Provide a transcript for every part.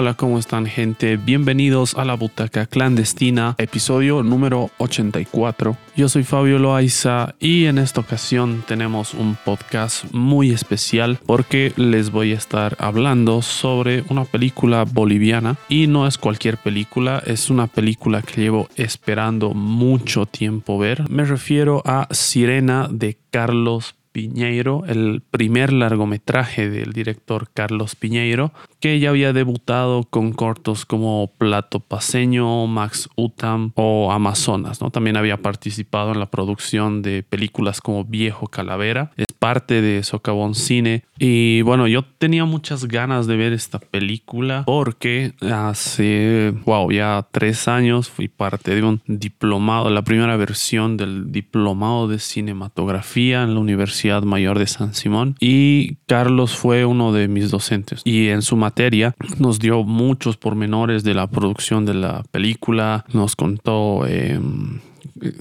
Hola, ¿cómo están gente? Bienvenidos a la Butaca Clandestina, episodio número 84. Yo soy Fabio Loaiza y en esta ocasión tenemos un podcast muy especial porque les voy a estar hablando sobre una película boliviana y no es cualquier película, es una película que llevo esperando mucho tiempo ver. Me refiero a Sirena de Carlos Piñeiro, el primer largometraje del director Carlos Piñeiro, que ya había debutado con cortos como Plato Paseño, Max Utam o Amazonas. ¿no? También había participado en la producción de películas como Viejo Calavera. Parte de Socavón Cine. Y bueno, yo tenía muchas ganas de ver esta película porque hace, wow, ya tres años fui parte de un diplomado, la primera versión del diplomado de cinematografía en la Universidad Mayor de San Simón. Y Carlos fue uno de mis docentes. Y en su materia nos dio muchos pormenores de la producción de la película, nos contó em,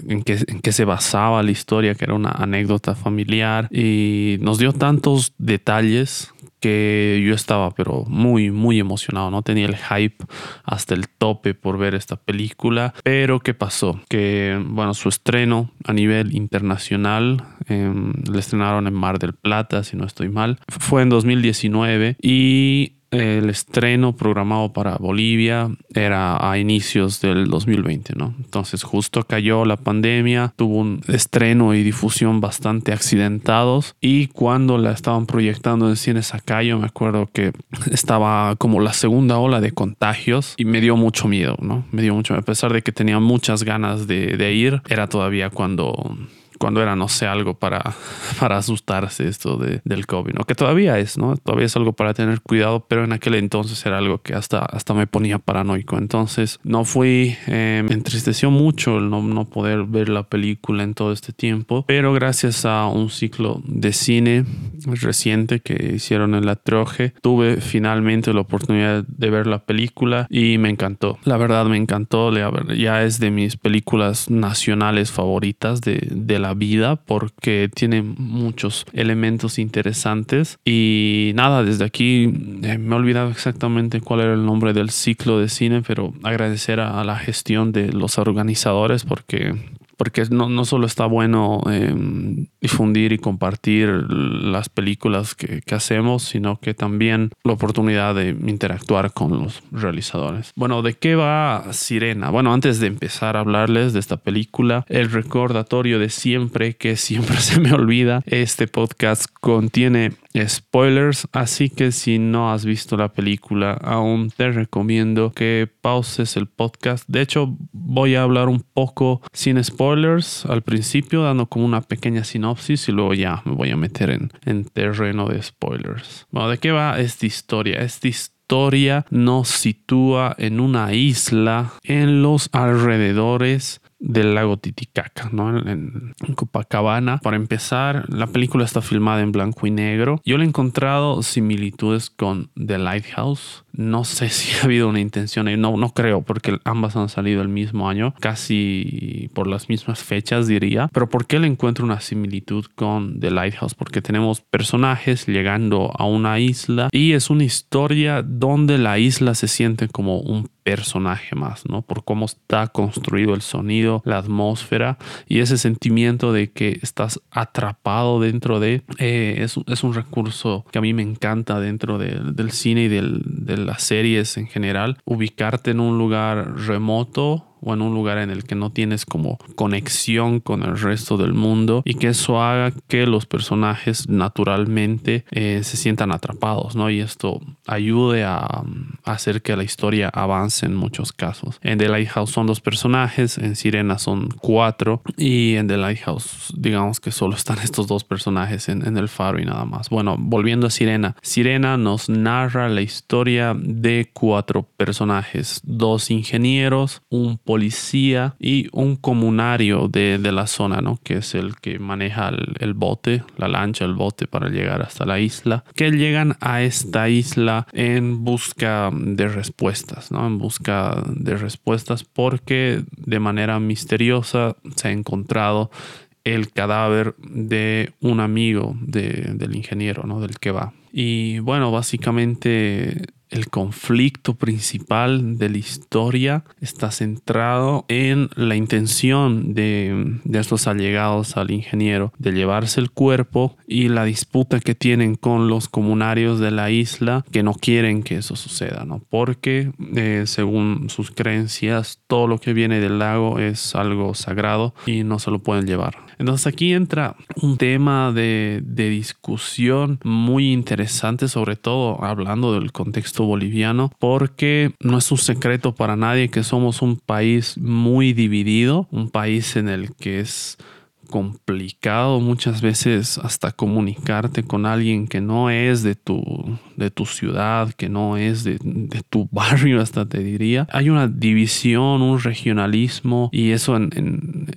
en qué, en qué se basaba la historia, que era una anécdota familiar y nos dio tantos detalles que yo estaba pero muy muy emocionado, no tenía el hype hasta el tope por ver esta película, pero ¿qué pasó? Que bueno, su estreno a nivel internacional, eh, le estrenaron en Mar del Plata, si no estoy mal, fue en 2019 y el estreno programado para Bolivia era a inicios del 2020, ¿no? Entonces justo cayó la pandemia, tuvo un estreno y difusión bastante accidentados y cuando la estaban proyectando en cines acá yo me acuerdo que estaba como la segunda ola de contagios y me dio mucho miedo, ¿no? Me dio mucho, a pesar de que tenía muchas ganas de, de ir, era todavía cuando cuando era, no sé, algo para, para asustarse esto de, del COVID, ¿no? Que todavía es, ¿no? Todavía es algo para tener cuidado, pero en aquel entonces era algo que hasta, hasta me ponía paranoico. Entonces no fui, eh, me entristeció mucho el no, no poder ver la película en todo este tiempo, pero gracias a un ciclo de cine reciente que hicieron en la Troje, tuve finalmente la oportunidad de ver la película y me encantó. La verdad me encantó, ya es de mis películas nacionales favoritas de, de la vida porque tiene muchos elementos interesantes. Y nada, desde aquí eh, me he olvidado exactamente cuál era el nombre del ciclo de cine, pero agradecer a, a la gestión de los organizadores porque porque no, no solo está bueno eh, difundir y compartir las películas que, que, hacemos, sino que también la oportunidad de interactuar con los realizadores. Bueno, ¿de qué va Sirena? Bueno, antes de empezar a hablarles de esta película, el recordatorio de siempre, que siempre se me olvida, este podcast contiene spoilers, así que si no has visto la película, aún te recomiendo que pauses el podcast. De hecho, voy a hablar un poco sin spoilers al principio, dando como una pequeña sinopsis y luego ya me voy a meter en, en terreno de spoilers. Bueno, ¿de qué va esta historia? Esta historia nos sitúa en una isla en los alrededores del lago Titicaca, ¿no? En, Copacabana. Para empezar, la película está filmada en blanco y negro. Yo le he encontrado similitudes con The Lighthouse. No sé si ha habido una intención, no, no creo, porque ambas han salido el mismo año, casi por las mismas fechas, diría. Pero ¿por qué le encuentro una similitud con The Lighthouse? Porque tenemos personajes llegando a una isla y es una historia donde la isla se siente como un personaje más, ¿no? Por cómo está construido el sonido, la atmósfera y ese sentimiento de que estás atrapado dentro de... Eh, es, es, un recurso que a mí me encanta dentro de, del cine y de las series en general. Ubicarte en un lugar remoto o en un lugar en el que no tienes como conexión con el resto del mundo y que eso haga que los personajes naturalmente eh, se sientan atrapados, ¿no? Y esto ayude a, hacer que la historia avance en muchos casos. En The Lighthouse son dos personajes, en Sirena son cuatro y en The Lighthouse digamos que solo están estos dos personajes en, en el faro y nada más. Bueno, volviendo a Sirena. Sirena nos narra la historia de cuatro personajes, dos ingenieros, un policía y un comunario de, de, la zona, ¿no? Que es el que maneja el, bote, la lancha, el bote para llegar hasta la isla. Que llegan a esta isla en busca de respuestas, ¿no? En busca de respuestas porque de manera misteriosa se ha encontrado el cadáver de un amigo de, del ingeniero, ¿no? Del que va. Y bueno, básicamente el conflicto principal de la historia está centrado en la intención de, de estos allegados al ingeniero de llevarse el cuerpo y la disputa que tienen con los comunarios de la isla que no quieren que eso suceda, ¿no? Porque eh, según sus creencias todo lo que viene del lago es algo sagrado y no se lo pueden llevar. Entonces aquí entra un tema de, de discusión muy interesante, sobre todo hablando del contexto boliviano, porque no es un secreto para nadie que somos un país muy dividido, un país en el que es complicado muchas veces hasta comunicarte con alguien que no es de tu, de tu ciudad, que no es de, de tu barrio, hasta te diría. Hay una división, un regionalismo y eso ha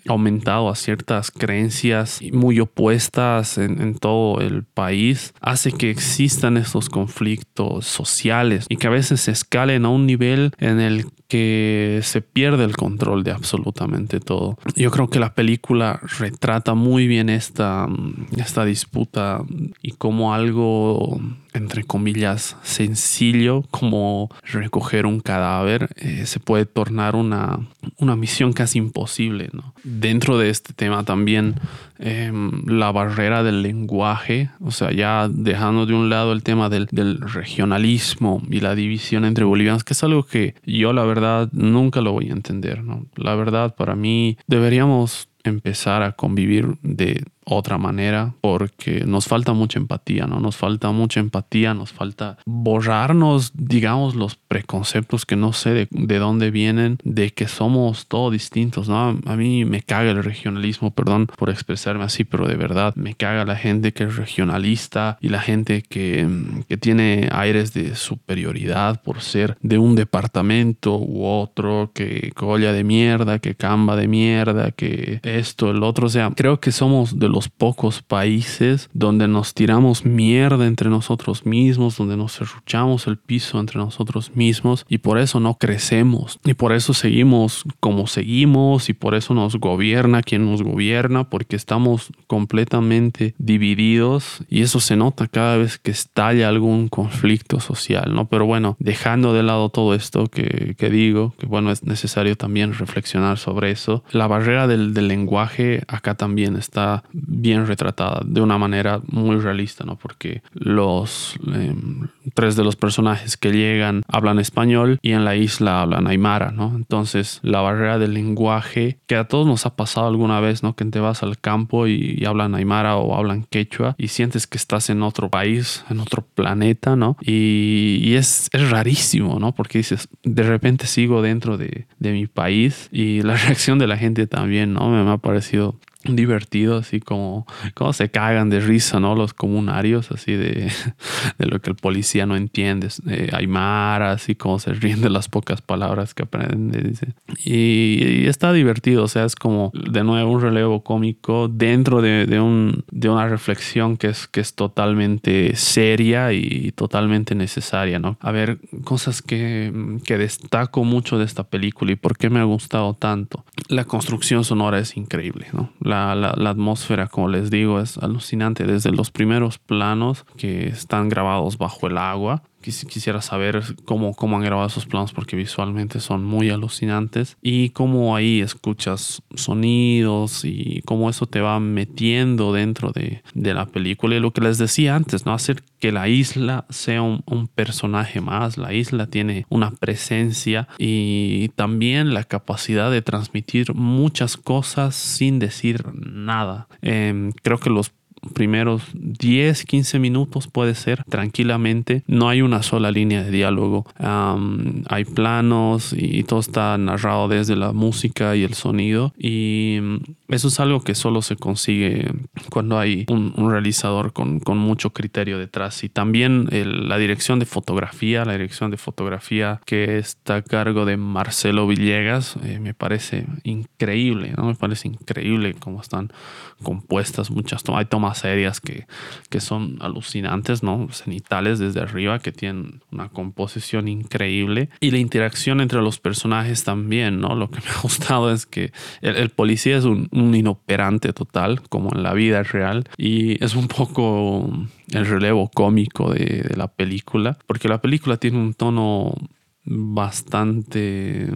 aumentado a ciertas creencias muy opuestas en, en todo el país. Hace que existan estos conflictos sociales y que a veces se escalen a un nivel en el que se pierde el control de absolutamente todo. Yo creo que la película retrata muy bien esta, esta disputa y como algo entre comillas, sencillo como recoger un cadáver, eh, se puede tornar una, una misión casi imposible. ¿no? Dentro de este tema también em, la barrera del lenguaje, o sea, ya dejando de un lado el tema del, del regionalismo y la división entre bolivianos, que es algo que yo la verdad nunca lo voy a entender. ¿no? La verdad, para mí deberíamos empezar a convivir de otra manera porque nos falta mucha empatía, ¿no? Nos falta mucha empatía, nos falta borrarnos, digamos, los preconceptos que no sé de, dónde vienen, de que somos todos distintos, ¿no? A mí me caga el regionalismo, perdón por expresarme así, pero de verdad me caga la gente que es regionalista y la gente que, que tiene aires de superioridad por ser de un departamento u otro, que colla de mierda, que camba de mierda, que esto, el otro, o sea, creo que somos de los pocos países donde nos tiramos mierda entre nosotros mismos, donde nos serruchamos el piso entre nosotros mismos y por eso no crecemos y por eso seguimos como seguimos y por eso nos gobierna quien nos gobierna porque estamos completamente divididos y eso se nota cada vez que estalla algún conflicto social, ¿no? Pero bueno, dejando de lado todo esto que, que digo, que bueno, es necesario también reflexionar sobre eso, la barrera del, del lenguaje acá también está bien retratada de una manera muy realista, ¿no? Porque los em, tres de los personajes que llegan hablan español y en la isla hablan aymara, ¿no? Entonces la barrera del lenguaje que a todos nos ha pasado alguna vez, ¿no? Que te vas al campo y, hablan aymara o hablan quechua y sientes que estás en otro país, en otro planeta, ¿no? Y, es, rarísimo, ¿no? Porque dices, de repente sigo dentro de, mi país y la reacción de la gente también, ¿no? Me ha parecido divertido, así como, como se cagan de risa, ¿no? Los comunarios, así de, de lo que el policía no entiende, de Aymara, así como se ríen de las pocas palabras que aprende, dice. Y, está divertido, o sea, es como de nuevo un relevo cómico dentro de, de, un, de una reflexión que es, que es totalmente seria y totalmente necesaria, ¿no? A ver, cosas que, que destaco mucho de esta película y por qué me ha gustado tanto. La construcción sonora es increíble, ¿no? Atmósfera, como les digo, es alucinante. Desde los primeros planos que están grabados bajo el agua quisiera saber cómo, cómo han grabado esos planos porque visualmente son muy alucinantes y cómo ahí escuchas sonidos y cómo eso te va metiendo dentro de, de la película y lo que les decía antes, ¿no? Hacer que la isla sea un, personaje más, la isla tiene una presencia y también la capacidad de transmitir muchas cosas sin decir nada. Em, creo que los primeros 10, 15 minutos puede ser tranquilamente. No hay una sola línea de diálogo. hay planos y todo está narrado desde la música y el sonido. Y mm, eso es algo que solo se consigue cuando hay un, realizador con, con, mucho criterio detrás. Y también la dirección de fotografía, la dirección de fotografía que está a cargo de Marcelo Villegas, eh, me parece increíble, ¿no? Me parece increíble cómo están compuestas muchas. Hay tomas tomas aéreas que, que son alucinantes, ¿no? Cenitales desde arriba que tienen una composición increíble y la interacción entre los personajes también, ¿no? Lo que me ha gustado es que el, policía es un, inoperante total, como en la vida real, y es un poco el relevo cómico de la película, porque la película tiene un tono bastante,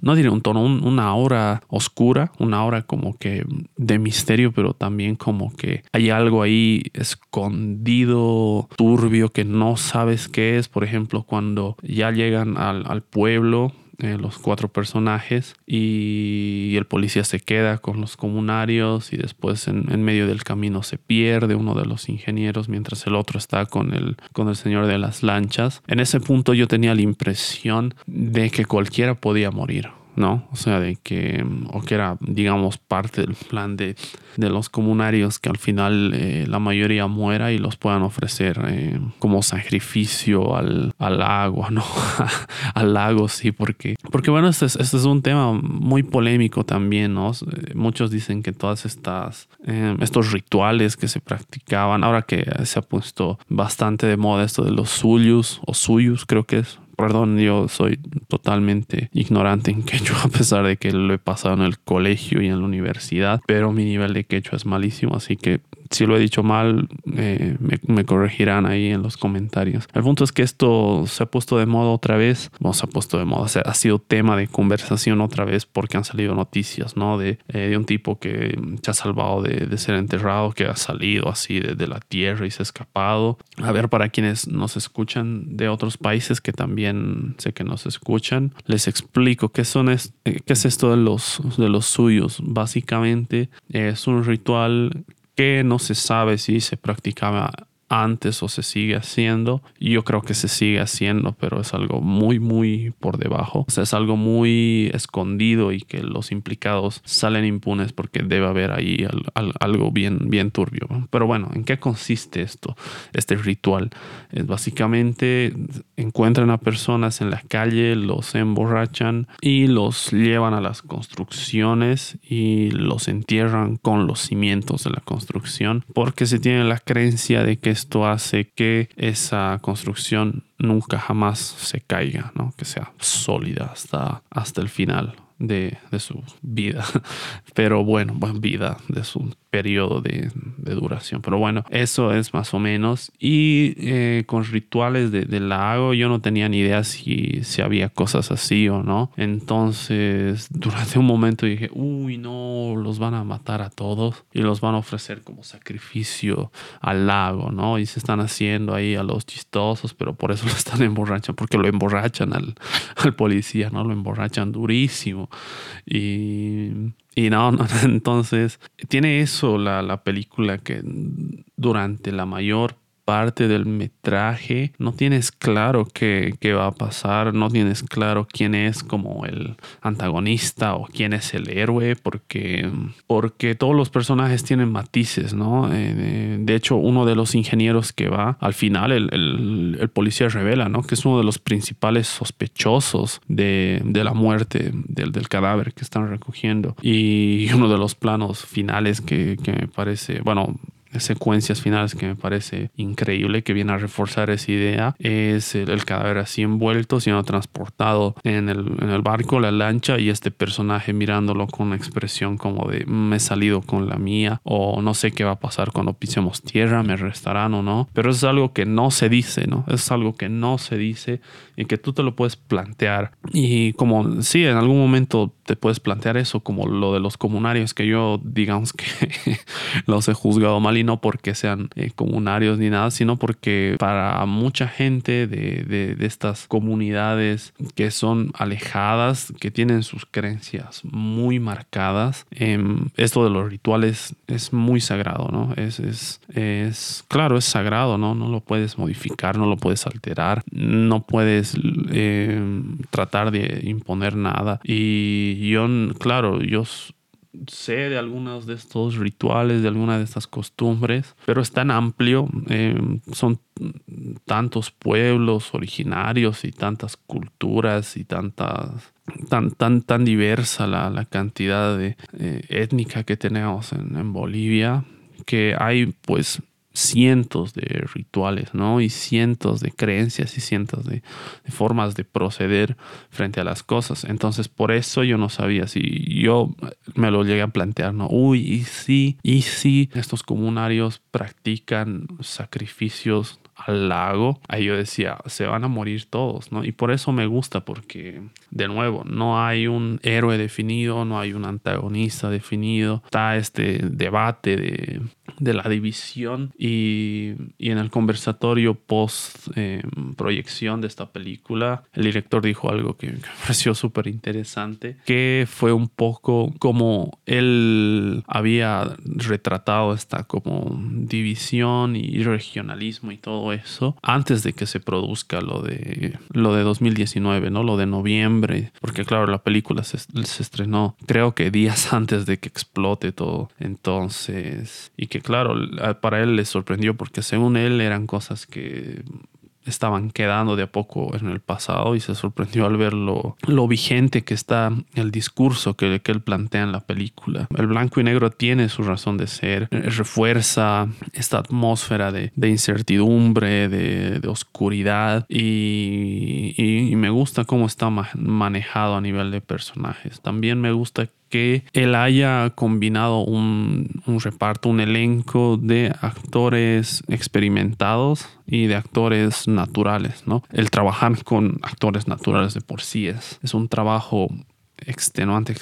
no diré un tono, una hora oscura, una hora como que de misterio, pero también como que hay algo ahí escondido, turbio, que no sabes qué es. Por ejemplo, cuando ya llegan al pueblo eh, los cuatro personajes y el policía se queda con los comunarios y después en, medio del camino se pierde uno de los ingenieros mientras el otro está con el, con el señor de las lanchas. En ese punto yo tenía la impresión de que cualquiera podía morir. ¿No? O sea, de que, o que era, digamos, parte del plan de, de los comunarios que al final eh, la mayoría muera y los puedan ofrecer eh, como sacrificio al, al agua, ¿no? al lago, sí, porque, porque bueno, este es, este es un tema muy polémico también, ¿no? Muchos dicen que todas estas, eh, estos rituales que se practicaban, ahora que se ha puesto bastante de moda esto de los suyus o suyus, creo que es, Perdón, yo soy totalmente ignorante en quechua a pesar de que lo he pasado en el colegio y en la universidad, pero mi nivel de quechua es malísimo, así que si lo he dicho mal, eh, me, corregirán ahí en los comentarios. El punto es que esto se ha puesto de moda otra vez, no se ha puesto de moda, ha sido tema de conversación otra vez porque han salido noticias, ¿no? De, eh, de un tipo que se ha salvado de, de, ser enterrado, que ha salido así de, de, la tierra y se ha escapado. A ver, para quienes nos escuchan de otros países que también sé que nos escuchan, les explico qué, son es, eh, qué es esto de los, de los suyos. Básicamente es un ritual que no se sabe si se practicaba antes o se sigue haciendo. Yo creo que se sigue haciendo, pero es algo muy, muy por debajo. O sea, es algo muy escondido y que los implicados salen impunes porque debe haber ahí algo bien, bien turbio. Pero bueno, ¿en qué consiste esto? Este ritual es básicamente encuentran a personas en la calle, los emborrachan y los llevan a las construcciones y los entierran con los cimientos de la construcción porque se tiene la creencia de que esto hace que esa construcción nunca jamás se caiga, ¿no? que sea sólida hasta, hasta el final de, de su vida. Pero bueno, vida de su periodo de, duración. Pero bueno, eso es más o menos. Y eh, con rituales de, del lago, yo no tenía ni idea si, si había cosas así o no. Entonces, durante un momento dije, uy, no, los van a matar a todos y los van a ofrecer como sacrificio al lago, ¿no? Y se están haciendo ahí a los chistosos, pero por eso lo están emborrachando, porque lo emborrachan al, al policía, ¿no? Lo emborrachan durísimo. Y y no, no, entonces tiene eso la, la película que durante la mayor parte del metraje no tienes claro qué, qué, va a pasar, no tienes claro quién es como el antagonista o quién es el héroe, porque, porque todos los personajes tienen matices, ¿no? Eh, de hecho, uno de los ingenieros que va al final, el, el, el, policía revela, ¿no? Que es uno de los principales sospechosos de, de la muerte del, del, cadáver que están recogiendo. Y uno de los planos finales que, que me parece, bueno, secuencias finales que me parece increíble, que viene a reforzar esa idea, es el, cadáver así envuelto, siendo transportado en el, en el, barco, la lancha, y este personaje mirándolo con una expresión como de me he salido con la mía, o no sé qué va a pasar cuando pisemos tierra, me restarán o no, pero es algo que no se dice, ¿no? Es algo que no se dice y que tú te lo puedes plantear. Y como sí, en algún momento te puedes plantear eso, como lo de los comunarios, que yo digamos que los he juzgado mal y no porque sean eh, comunarios ni nada, sino porque para mucha gente de, de, estas comunidades que son alejadas, que tienen sus creencias muy marcadas, em, esto de los rituales es muy sagrado, ¿no? Es, es, es, claro, es sagrado, ¿no? No lo puedes modificar, no lo puedes alterar, no puedes em, tratar de imponer nada. Y yo, claro, yo sé de algunos de estos rituales, de algunas de estas costumbres, pero es tan amplio, eh, son tantos pueblos originarios y tantas culturas y tantas tan tan tan diversa la, la cantidad de eh, étnica que tenemos en, en Bolivia que hay pues cientos de rituales, ¿no? Y cientos de creencias y cientos de, formas de proceder frente a las cosas. Entonces, por eso yo no sabía si yo me lo llegué a plantear, ¿no? Uy, y sí, y sí, estos comunarios practican sacrificios al lago, ahí yo decía, se van a morir todos, ¿no? Y por eso me gusta, porque, de nuevo, no hay un héroe definido, no hay un antagonista definido, está este debate de, de la división y, y, en el conversatorio post eh, proyección de esta película, el director dijo algo que me pareció súper interesante, que fue un poco como él había retratado esta como división y regionalismo y todo eso antes de que se produzca lo de lo de 2019, ¿no? Lo de noviembre, porque claro, la película se, se estrenó creo que días antes de que explote todo. Entonces, y que claro, para él le sorprendió porque según él eran cosas que estaban quedando de a poco en el pasado y se sorprendió al ver lo, vigente que está el discurso que, que, él plantea en la película. El blanco y negro tiene su razón de ser, eh, refuerza esta atmósfera de, incertidumbre, de, oscuridad y, me gusta cómo está manejado a nivel de personajes. También me gusta que él haya combinado un, reparto, un elenco de actores experimentados y de actores naturales, ¿no? El trabajar con actores naturales de por sí es, es un trabajo extenuante,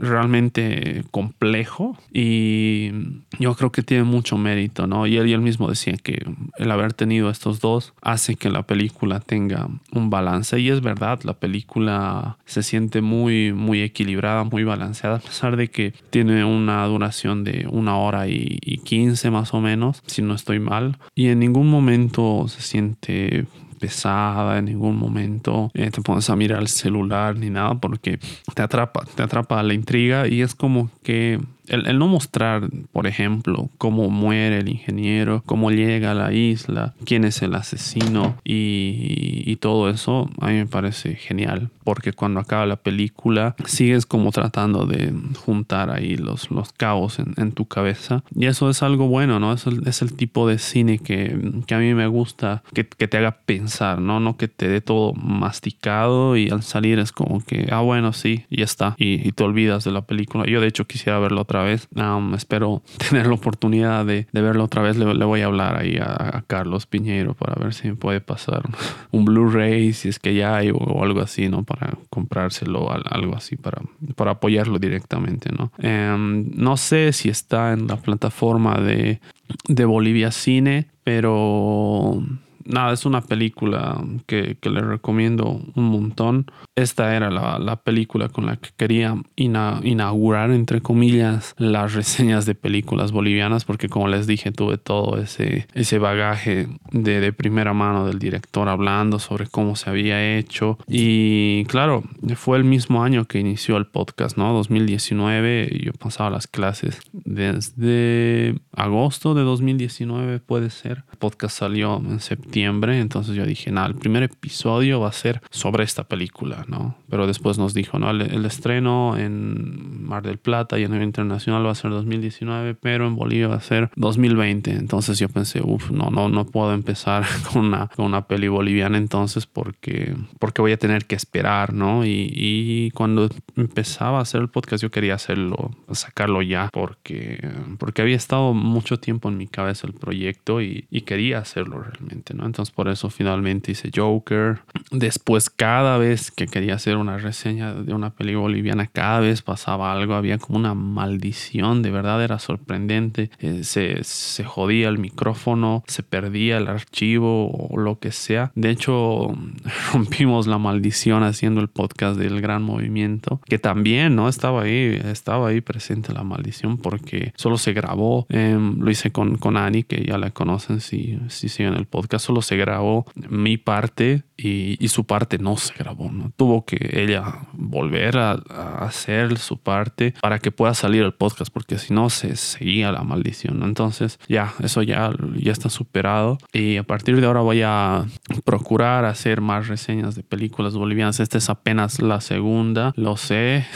realmente complejo y yo creo que tiene mucho mérito, ¿no? Y él, y él mismo decía que el haber tenido estos dos hace que la película tenga un balance y es verdad, la película se siente muy, muy equilibrada, muy balanceada, a pesar de que tiene una duración de una hora y, y quince más o menos, si no estoy mal, y en ningún momento se siente pesada en ningún momento, eh, te pones a mirar el celular ni nada porque te atrapa, te atrapa la intriga y es como que el, no mostrar, por ejemplo, cómo muere el ingeniero, cómo llega a la isla, quién es el asesino y, todo eso, a mí me parece genial. Porque cuando acaba la película, sigues como tratando de juntar ahí los, los cabos en, tu cabeza. Y eso es algo bueno, ¿no? Es el, es el tipo de cine que, a mí me gusta, que, te haga pensar, ¿no? No que te dé todo masticado y al salir es como que, ah, bueno, sí, ya está. Y, y te olvidas de la película. Yo, de hecho, quisiera verlo otra vez. espero tener la oportunidad de, verlo otra vez. Le, voy a hablar ahí a, Carlos Piñero para ver si puede pasar un Blu-ray, si es que ya hay o, algo así, ¿no? Para comprárselo, algo así, para, apoyarlo directamente, ¿no? Em, no sé si está en la plataforma de, de Bolivia Cine, pero nada, es una película que, que le recomiendo un montón. Esta era la, la película con la que quería inaugurar, entre comillas, las reseñas de películas bolivianas, porque como les dije, tuve todo ese, ese bagaje de, de primera mano del director hablando sobre cómo se había hecho. Y claro, fue el mismo año que inició el podcast, ¿no? 2019. Yo pasaba las clases desde agosto de 2019, puede ser. El podcast salió en septiembre entonces yo dije, nada, el primer episodio va a ser sobre esta película, ¿no? Pero después nos dijo, ¿no? El, estreno en Mar del Plata y en el internacional va a ser 2019, pero en Bolivia va a ser 2020. Entonces yo pensé, uff, no, no, no puedo empezar con una, con una peli boliviana entonces porque, porque voy a tener que esperar, ¿no? Y, y cuando empezaba a hacer el podcast yo quería hacerlo, sacarlo ya, porque, porque había estado mucho tiempo en mi cabeza el proyecto y, y quería hacerlo realmente, ¿no? Entonces por eso finalmente hice Joker. Después cada vez que quería hacer una reseña de una peli boliviana, cada vez pasaba algo, había como una maldición, de verdad era sorprendente. Eh, se, se jodía el micrófono, se perdía el archivo o lo que sea. De hecho, rompimos la maldición haciendo el podcast del Gran Movimiento, que también, ¿no? Estaba ahí, estaba ahí presente la maldición porque solo se grabó. Em, lo hice con, con Ani, que ya la conocen si, si siguen el podcast se grabó mi parte y, su parte no se grabó. ¿no? Tuvo que ella volver a, hacer su parte para que pueda salir el podcast, porque si no se seguía la maldición. Entonces ya, eso ya, ya está superado. Y a partir de ahora voy a procurar hacer más reseñas de películas bolivianas. Esta es apenas la segunda, lo sé.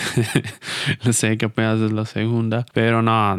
sé que apenas es la segunda, pero no,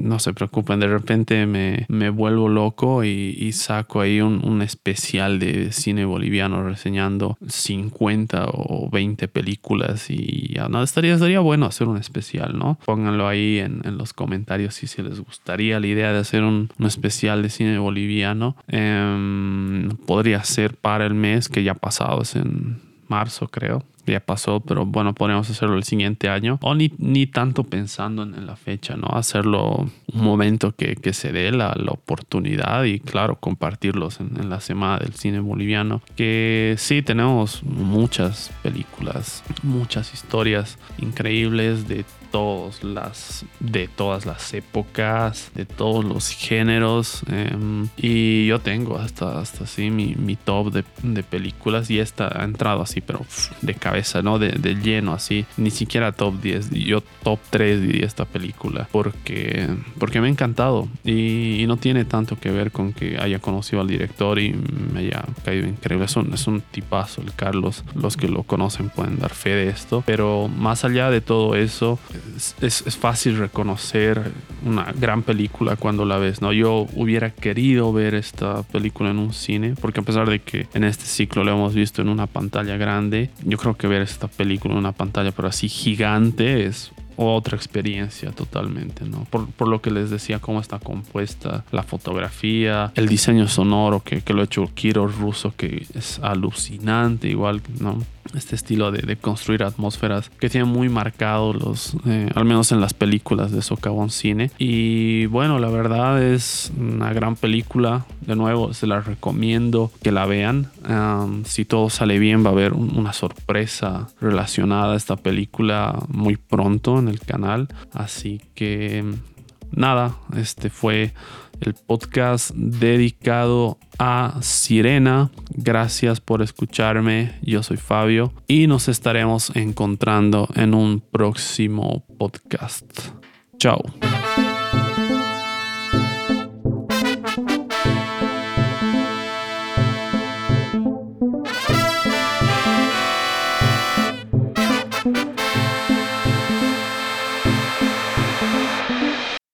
no se preocupen, de repente me, me vuelvo loco y, saco ahí un, un, especial de cine boliviano reseñando 50 o 20 películas y ya, no, estaría, estaría bueno hacer un especial, ¿no? Pónganlo ahí en, en los comentarios si se les gustaría la idea de hacer un, un especial de cine boliviano. Em, podría ser para el mes que ya pasado, es en marzo creo ya pasó, pero bueno, podríamos hacerlo el siguiente año. O ni, ni tanto pensando en, la fecha, ¿no? Hacerlo un momento que, que se dé la, la, oportunidad y claro, compartirlos en, en, la semana del cine boliviano. Que sí, tenemos muchas películas, muchas historias increíbles de todas las de todas las épocas de todos los géneros em, y yo tengo hasta hasta así mi, mi top de, de, películas y esta ha entrado así pero de cabeza no de, de, lleno así ni siquiera top 10 yo top 3 diría esta película porque porque me ha encantado y, y, no tiene tanto que ver con que haya conocido al director y me haya caído increíble. Es un, es un tipazo el Carlos. Los que lo conocen pueden dar fe de esto pero más allá de todo eso es, es, fácil reconocer una gran película cuando la ves, ¿no? Yo hubiera querido ver esta película en un cine, porque a pesar de que en este ciclo lo hemos visto en una pantalla grande, yo creo que ver esta película en una pantalla pero así gigante es otra experiencia totalmente, ¿no? Por, por, lo que les decía, cómo está compuesta la fotografía, el diseño sonoro que, que lo ha hecho Kiro Russo, que es alucinante, igual, ¿no? Este estilo de, construir atmósferas que tiene muy marcado los eh, al menos en las películas de Socavón Cine. Y bueno la verdad es una gran película. De nuevo se la recomiendo que la vean. Si todo sale bien va a haber un, una sorpresa relacionada a esta película muy pronto en el canal. Así que nada este fue el podcast dedicado a Sirena. Gracias por escucharme. Yo soy Fabio y nos estaremos encontrando en un próximo podcast. Chao.